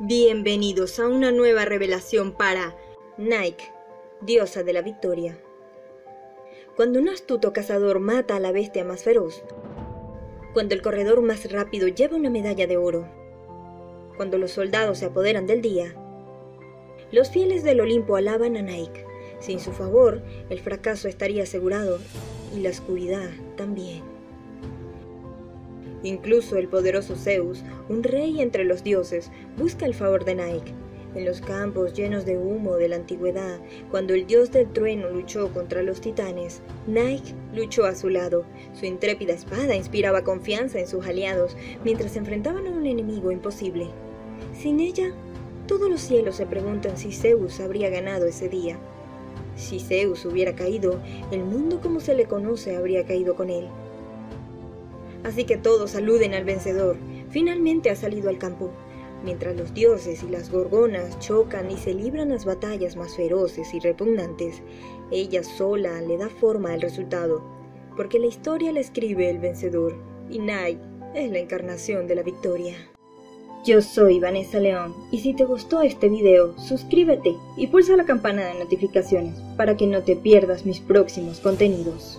Bienvenidos a una nueva revelación para Nike, diosa de la victoria. Cuando un astuto cazador mata a la bestia más feroz, cuando el corredor más rápido lleva una medalla de oro, cuando los soldados se apoderan del día, los fieles del Olimpo alaban a Nike. Sin su favor, el fracaso estaría asegurado y la oscuridad también. Incluso el poderoso Zeus, un rey entre los dioses, busca el favor de Nike. En los campos llenos de humo de la antigüedad, cuando el dios del trueno luchó contra los titanes, Nike luchó a su lado. Su intrépida espada inspiraba confianza en sus aliados mientras se enfrentaban a un enemigo imposible. Sin ella, todos los cielos se preguntan si Zeus habría ganado ese día. Si Zeus hubiera caído, el mundo como se le conoce habría caído con él. Así que todos saluden al vencedor. Finalmente ha salido al campo. Mientras los dioses y las gorgonas chocan y se libran las batallas más feroces y repugnantes, ella sola le da forma al resultado, porque la historia la escribe el vencedor, y Nai es la encarnación de la victoria. Yo soy Vanessa León, y si te gustó este video, suscríbete y pulsa la campana de notificaciones para que no te pierdas mis próximos contenidos.